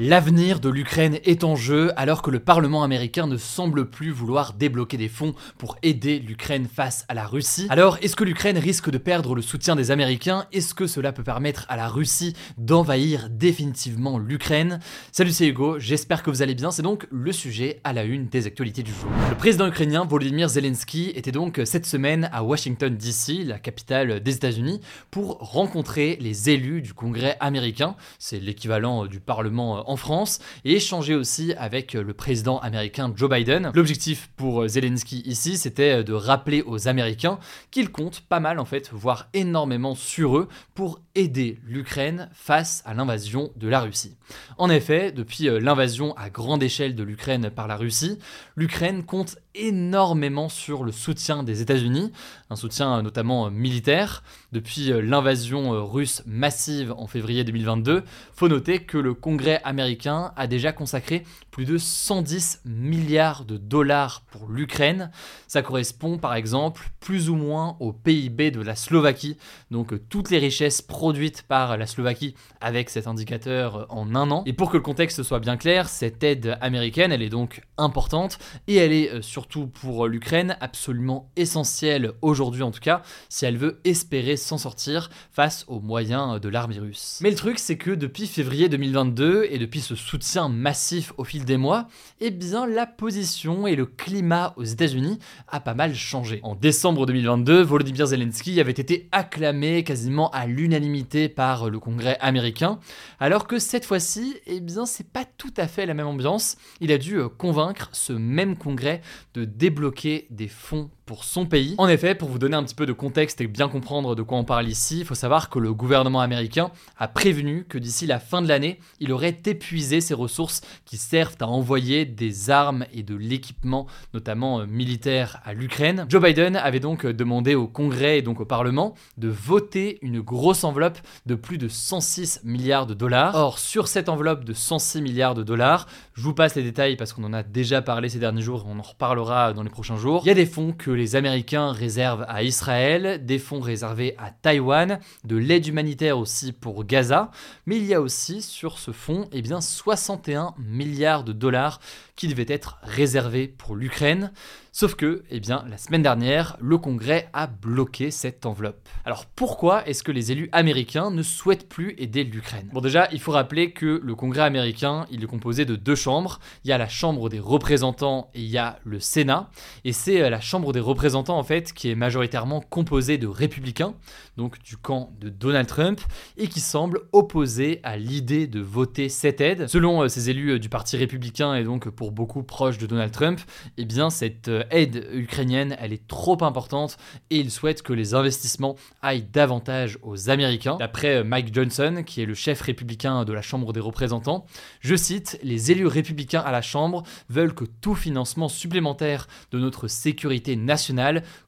L'avenir de l'Ukraine est en jeu alors que le Parlement américain ne semble plus vouloir débloquer des fonds pour aider l'Ukraine face à la Russie. Alors, est-ce que l'Ukraine risque de perdre le soutien des Américains? Est-ce que cela peut permettre à la Russie d'envahir définitivement l'Ukraine? Salut, c'est Hugo, j'espère que vous allez bien. C'est donc le sujet à la une des actualités du jour. Le président ukrainien Volodymyr Zelensky était donc cette semaine à Washington DC, la capitale des États-Unis, pour rencontrer les élus du Congrès américain. C'est l'équivalent du Parlement en France et échanger aussi avec le président américain Joe Biden. L'objectif pour Zelensky ici, c'était de rappeler aux Américains qu'ils comptent pas mal en fait, voire énormément sur eux pour aider l'Ukraine face à l'invasion de la Russie. En effet, depuis l'invasion à grande échelle de l'Ukraine par la Russie, l'Ukraine compte énormément sur le soutien des États-Unis, un soutien notamment militaire. Depuis l'invasion russe massive en février 2022, faut noter que le Congrès américain a déjà consacré plus de 110 milliards de dollars pour l'Ukraine. Ça correspond par exemple plus ou moins au PIB de la Slovaquie, donc toutes les richesses produites par la Slovaquie avec cet indicateur en un an. Et pour que le contexte soit bien clair, cette aide américaine, elle est donc importante et elle est surtout pour l'Ukraine absolument essentielle aujourd'hui en tout cas, si elle veut espérer s'en sortir face aux moyens de l'armée russe. Mais le truc c'est que depuis février 2022 et depuis ce soutien massif au fil des mois, eh bien la position et le climat aux États-Unis a pas mal changé. En décembre 2022, Volodymyr Zelensky avait été acclamé quasiment à l'unanimité par le Congrès américain, alors que cette fois-ci, eh bien c'est pas tout à fait la même ambiance. Il a dû convaincre ce même Congrès de débloquer des fonds pour son pays. En effet, pour vous donner un petit peu de contexte et bien comprendre de quoi on parle ici, il faut savoir que le gouvernement américain a prévenu que d'ici la fin de l'année, il aurait épuisé ses ressources qui servent à envoyer des armes et de l'équipement, notamment euh, militaire, à l'Ukraine. Joe Biden avait donc demandé au Congrès et donc au Parlement de voter une grosse enveloppe de plus de 106 milliards de dollars. Or, sur cette enveloppe de 106 milliards de dollars, je vous passe les détails parce qu'on en a déjà parlé ces derniers jours et on en reparlera dans les prochains jours. Il y a des fonds que les Américains réservent à Israël, des fonds réservés à Taïwan, de l'aide humanitaire aussi pour Gaza, mais il y a aussi sur ce fonds eh bien, 61 milliards de dollars qui devaient être réservés pour l'Ukraine. Sauf que, eh bien, la semaine dernière, le Congrès a bloqué cette enveloppe. Alors pourquoi est-ce que les élus américains ne souhaitent plus aider l'Ukraine? Bon déjà, il faut rappeler que le Congrès américain, il est composé de deux chambres. Il y a la Chambre des représentants et il y a le Sénat. Et c'est euh, la Chambre des représentants, en fait, qui est majoritairement composée de républicains, donc du camp de Donald Trump, et qui semble opposée à l'idée de voter cette aide. Selon euh, ces élus euh, du Parti républicain et donc pour beaucoup proches de Donald Trump, eh bien cette aide ukrainienne, elle est trop importante et ils souhaitent que les investissements aillent davantage aux Américains. D'après Mike Johnson, qui est le chef républicain de la Chambre des représentants, je cite, les élus républicains à la Chambre veulent que tout financement supplémentaire de notre sécurité nationale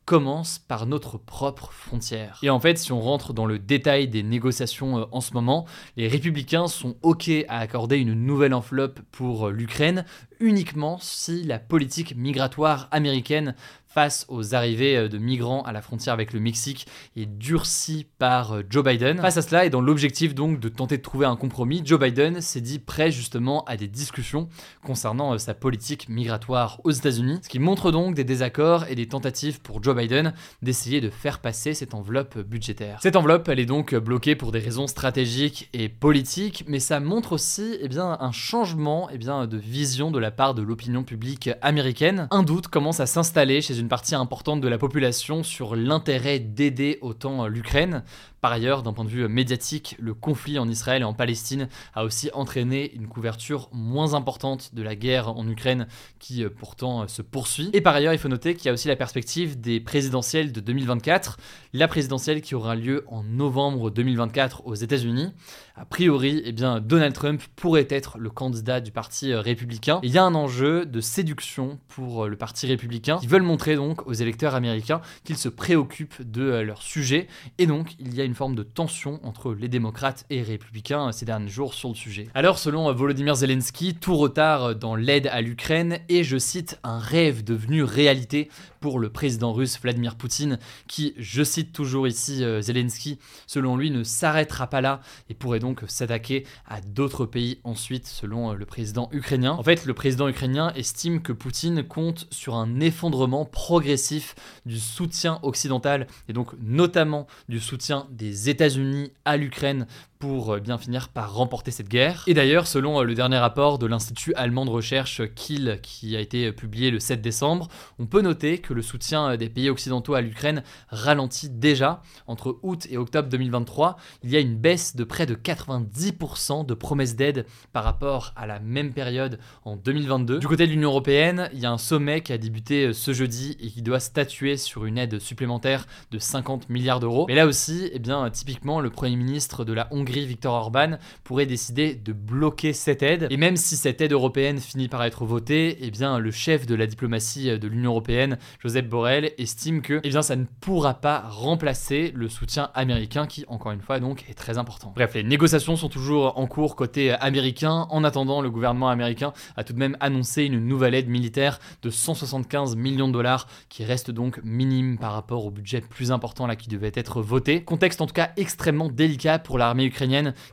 commence par notre propre frontière. Et en fait, si on rentre dans le détail des négociations euh, en ce moment, les républicains sont OK à accorder une nouvelle enveloppe pour euh, l'Ukraine uniquement si la politique migratoire américaine face aux arrivées euh, de migrants à la frontière avec le Mexique est durcie par euh, Joe Biden. Face à cela et dans l'objectif donc de tenter de trouver un compromis, Joe Biden s'est dit prêt justement à des discussions concernant euh, sa politique migratoire aux États-Unis, ce qui montre donc des désaccords et des tentatives pour Joe Biden d'essayer de faire passer cette enveloppe budgétaire. Cette enveloppe, elle est donc bloquée pour des raisons stratégiques et politiques, mais ça montre aussi eh bien, un changement eh bien, de vision de la part de l'opinion publique américaine. Un doute commence à s'installer chez une partie importante de la population sur l'intérêt d'aider autant l'Ukraine Par ailleurs, d'un point de vue médiatique, le conflit en Israël et en Palestine a aussi entraîné une couverture moins importante de la guerre en Ukraine qui euh, pourtant euh, se poursuit. Et par ailleurs, il faut noter qu'il y a aussi la perspective des présidentielles de 2024, la présidentielle qui aura lieu en novembre 2024 aux États-Unis. A priori, eh bien, Donald Trump pourrait être le candidat du parti euh, républicain. Il y a un enjeu de séduction pour le parti républicain qui veulent montrer donc aux électeurs américains qu'ils se préoccupent de leur sujet et donc il y a une forme de tension entre les démocrates et républicains ces derniers jours sur le sujet. Alors selon Volodymyr Zelensky, tout retard dans l'aide à l'Ukraine est, je cite, un rêve devenu réalité pour le président russe Vladimir Poutine qui, je cite toujours ici euh, Zelensky, selon lui ne s'arrêtera pas là et pourrait donc s'attaquer à d'autres pays ensuite selon euh, le président ukrainien. En fait, le président ukrainien estime que Poutine compte sur un effondrement progressif du soutien occidental et donc notamment du soutien des États-Unis à l'Ukraine pour euh, bien finir par remporter cette guerre. Et d'ailleurs, selon euh, le dernier rapport de l'Institut allemand de recherche Kiel qui a été publié le 7 décembre, on peut noter que le soutien euh, des pays occidentaux à l'Ukraine ralentit déjà. Entre août et octobre 2023, il y a une baisse de près de 90% de promesses d'aide par rapport à la même période en 2022. Du côté de l'Union européenne, il y a un sommet qui a débuté ce jeudi et qui doit statuer sur une aide supplémentaire de 50 milliards d'euros. Mais là aussi, eh bien, typiquement, le Premier ministre de la Hongrie Hongrie, Viktor Orban, pourrait décider de bloquer cette aide. Et même si cette aide européenne finit par être votée, eh bien, le chef de la diplomatie de l'Union européenne, Joseph Borrell, estime que eh bien, ça ne pourra pas remplacer le soutien américain qui, encore une fois, donc, est très important. Bref, les négociations sont toujours en cours côté américain. En attendant, le gouvernement américain a tout de même annoncé une nouvelle aide militaire de 175 millions de dollars qui reste donc minime par rapport au budget plus important là qui devait être voté. Contexte en tout cas extrêmement délicat pour l'armée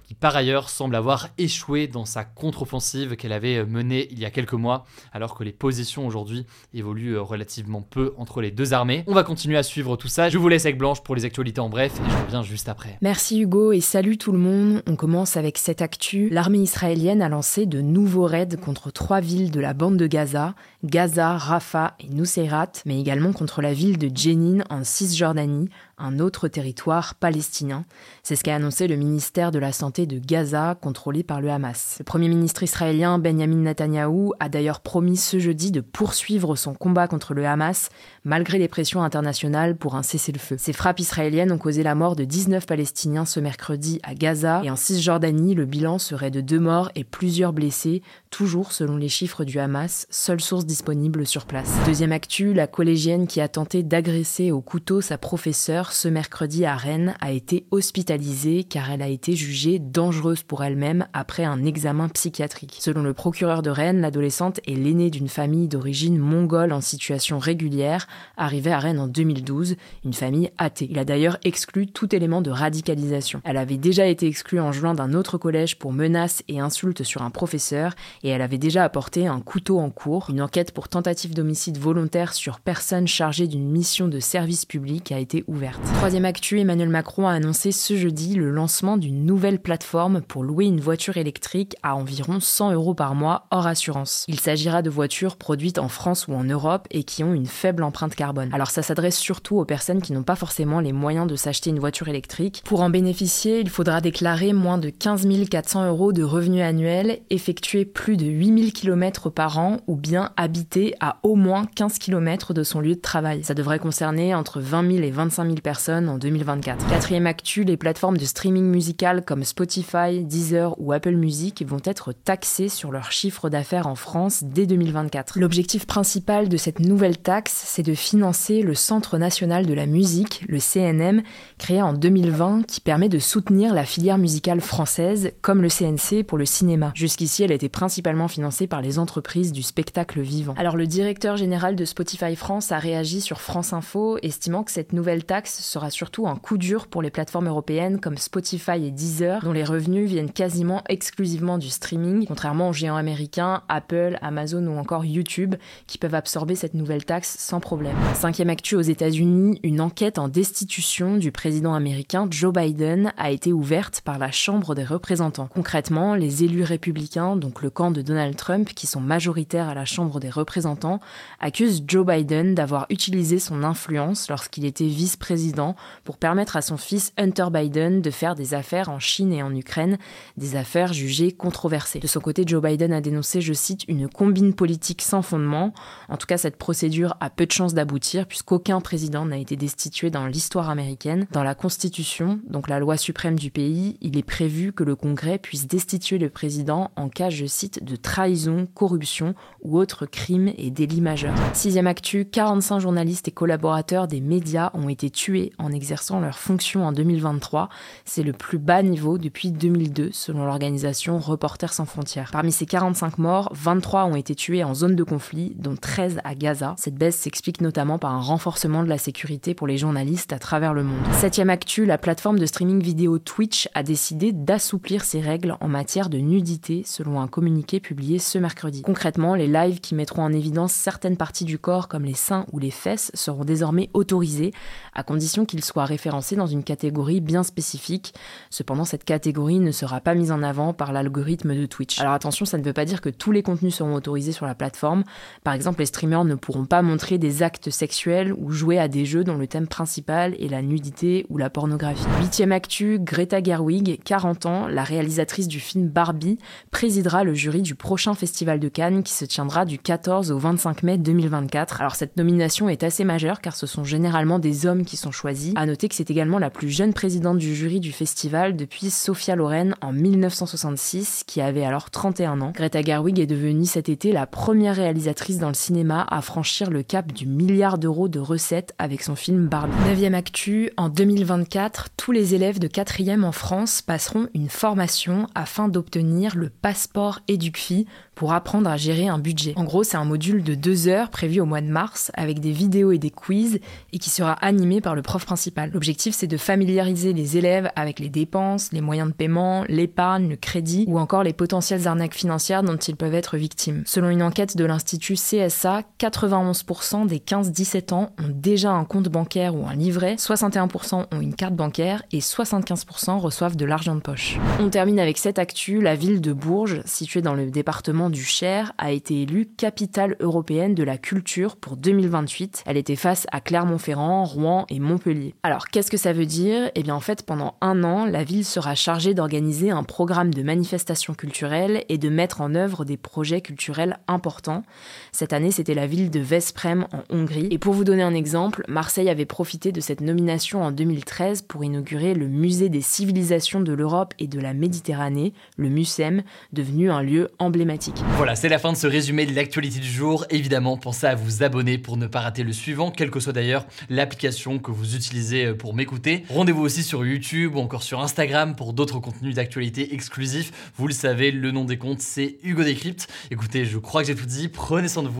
qui par ailleurs semble avoir échoué dans sa contre-offensive qu'elle avait menée il y a quelques mois, alors que les positions aujourd'hui évoluent relativement peu entre les deux armées. On va continuer à suivre tout ça. Je vous laisse avec Blanche pour les actualités en bref et je reviens juste après. Merci Hugo et salut tout le monde. On commence avec cette actu. L'armée israélienne a lancé de nouveaux raids contre trois villes de la bande de Gaza, Gaza, Rafah et Nuseirat, mais également contre la ville de Jenin en Cisjordanie, un autre territoire palestinien. C'est ce qu'a annoncé le ministère de la Santé de Gaza, contrôlé par le Hamas. Le Premier ministre israélien Benjamin Netanyahou a d'ailleurs promis ce jeudi de poursuivre son combat contre le Hamas, malgré les pressions internationales pour un cessez-le-feu. Ces frappes israéliennes ont causé la mort de 19 Palestiniens ce mercredi à Gaza, et en Cisjordanie, le bilan serait de deux morts et plusieurs blessés, toujours selon les chiffres du Hamas, seule source disponible sur place. Deuxième actu, la collégienne qui a tenté d'agresser au couteau sa professeure ce mercredi à Rennes, a été hospitalisée car elle a été jugée dangereuse pour elle-même après un examen psychiatrique. Selon le procureur de Rennes, l'adolescente est l'aînée d'une famille d'origine mongole en situation régulière, arrivée à Rennes en 2012, une famille athée. Il a d'ailleurs exclu tout élément de radicalisation. Elle avait déjà été exclue en juin d'un autre collège pour menaces et insultes sur un professeur, et elle avait déjà apporté un couteau en cours. Une enquête pour tentative d'homicide volontaire sur personne chargée d'une mission de service public a été ouverte. Troisième actu, Emmanuel Macron a annoncé ce jeudi le lancement d'une nouvelle plateforme pour louer une voiture électrique à environ 100 euros par mois hors assurance. Il s'agira de voitures produites en France ou en Europe et qui ont une faible empreinte carbone. Alors ça s'adresse surtout aux personnes qui n'ont pas forcément les moyens de s'acheter une voiture électrique. Pour en bénéficier, il faudra déclarer moins de 15 400 euros de revenus annuels, effectuer plus de 8000 km par an ou bien habiter à au moins 15 km de son lieu de travail. Ça devrait concerner entre 20 000 et 25 000 personnes en 2024. Quatrième actu, les plateformes de streaming musical comme Spotify, Deezer ou Apple Music vont être taxées sur leur chiffre d'affaires en France dès 2024. L'objectif principal de cette nouvelle taxe, c'est de financer le Centre national de la musique, le CNM, créé en 2020, qui permet de soutenir la filière musicale française, comme le CNC pour le cinéma. Jusqu'ici, elle était principalement financée par les entreprises du spectacle vivant. Alors le directeur général de Spotify France a réagi sur France Info, estimant que cette nouvelle taxe sera surtout un coup dur pour les plateformes européennes comme Spotify et Deezer, dont les revenus viennent quasiment exclusivement du streaming, contrairement aux géants américains Apple, Amazon ou encore YouTube, qui peuvent absorber cette nouvelle taxe sans problème. Cinquième actu aux États-Unis, une enquête en destitution du président américain Joe Biden a été ouverte par la Chambre des représentants. Concrètement, les élus républicains, donc le camp de Donald Trump, qui sont majoritaires à la Chambre des représentants, accusent Joe Biden d'avoir utilisé son influence lorsqu'il était vice-président pour permettre à son fils Hunter Biden de faire des affaires en Chine et en Ukraine, des affaires jugées controversées. De son côté, Joe Biden a dénoncé, je cite, une combine politique sans fondement. En tout cas, cette procédure a peu de chances d'aboutir puisqu'aucun président n'a été destitué dans l'histoire américaine. Dans la Constitution, donc la loi suprême du pays, il est prévu que le Congrès puisse destituer le président en cas, je cite, de trahison, corruption ou autre crime et délit majeur. Sixième actu, 45 journalistes et collaborateurs des médias ont été tués en exerçant leurs fonctions en 2023. C'est le plus bas niveau depuis 2002 selon l'organisation Reporters sans frontières. Parmi ces 45 morts, 23 ont été tués en zone de conflit, dont 13 à Gaza. Cette baisse s'explique notamment par un renforcement de la sécurité pour les journalistes à travers le monde. Septième actu, la plateforme de streaming vidéo Twitch a décidé d'assouplir ses règles en matière de nudité selon un communiqué publié ce mercredi. Concrètement, les lives qui mettront en évidence certaines parties du corps comme les seins ou les fesses seront désormais autorisés à condition qu'ils soient référencés dans une catégorie bien spécifique. Cependant, cette catégorie ne sera pas mise en avant par l'algorithme de Twitch. Alors attention, ça ne veut pas dire que tous les contenus seront autorisés sur la plateforme. Par exemple, les streamers ne pourront pas montrer des actes sexuels ou jouer à des jeux dont le thème principal est la nudité ou la pornographie. Huitième actu, Greta Gerwig, 40 ans, la réalisatrice du film Barbie, présidera le jury du prochain festival de Cannes qui se tiendra du 14 au 25 mai 2024. Alors cette nomination est assez majeure car ce sont généralement des hommes qui sont choisis. À noter que c'est également la plus jeune présidente du jury du festival depuis Sophia Loren en 1966 qui avait alors 31 ans. Greta Gerwig est devenue cet été la première réalisatrice dans le cinéma à franchir le cap du milliard d'euros de recettes avec son film Barbie. Neuvième actu, en 2024, tous les élèves de 4e en France passeront une formation afin d'obtenir le passeport EducFi pour apprendre à gérer un budget. En gros, c'est un module de deux heures prévu au mois de mars avec des vidéos et des quiz et qui sera animé par le prof principal. L'objectif, c'est de familiariser les élèves avec les dépenses, les moyens de paiement, l'épargne, le crédit ou encore les potentielles arnaques financières dont ils peuvent être victimes. Selon une enquête de l'Institut CSA, 91% des 15-17 ans ont déjà un compte bancaire ou un livret, 61% ont une carte bancaire et 75% reçoivent de l'argent de poche. On termine avec cette actu, la ville de Bourges, située dans le département du Cher, a été élue capitale européenne de la culture pour 2028. Elle était face à Clermont-Ferrand, Rouen et Montpellier. Alors qu'est-ce que ça veut dire? Eh bien en fait pendant un an, la ville sera chargée d'organiser un programme de manifestations culturelles et de mettre en œuvre des projets culturels importants. Cette année c'était la ville de Vesprem en Hongrie. Et pour vous donner un exemple, Marseille avait profité de cette nomination en 2013 pour inaugurer le musée des civilisations de l'Europe et de la Méditerranée, le MUSEM, devenu un lieu emblématique. Voilà, c'est la fin de ce résumé de l'actualité du jour. Évidemment, pensez à vous abonner pour ne pas rater le suivant, quelle que soit d'ailleurs l'application que vous utilisez euh, pour m'écouter. Rendez-vous aussi sur YouTube ou encore sur Instagram pour d'autres contenus d'actualité exclusifs. Vous le savez, le nom des comptes, c'est Hugo Décrypte. Écoutez, je crois que j'ai tout dit. Prenez soin de vous.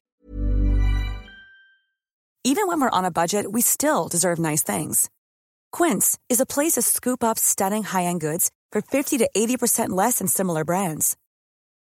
Even when we're on a budget, we still deserve nice things. Quince is a place to scoop up stunning high-end goods for 50 to 80% less than similar brands.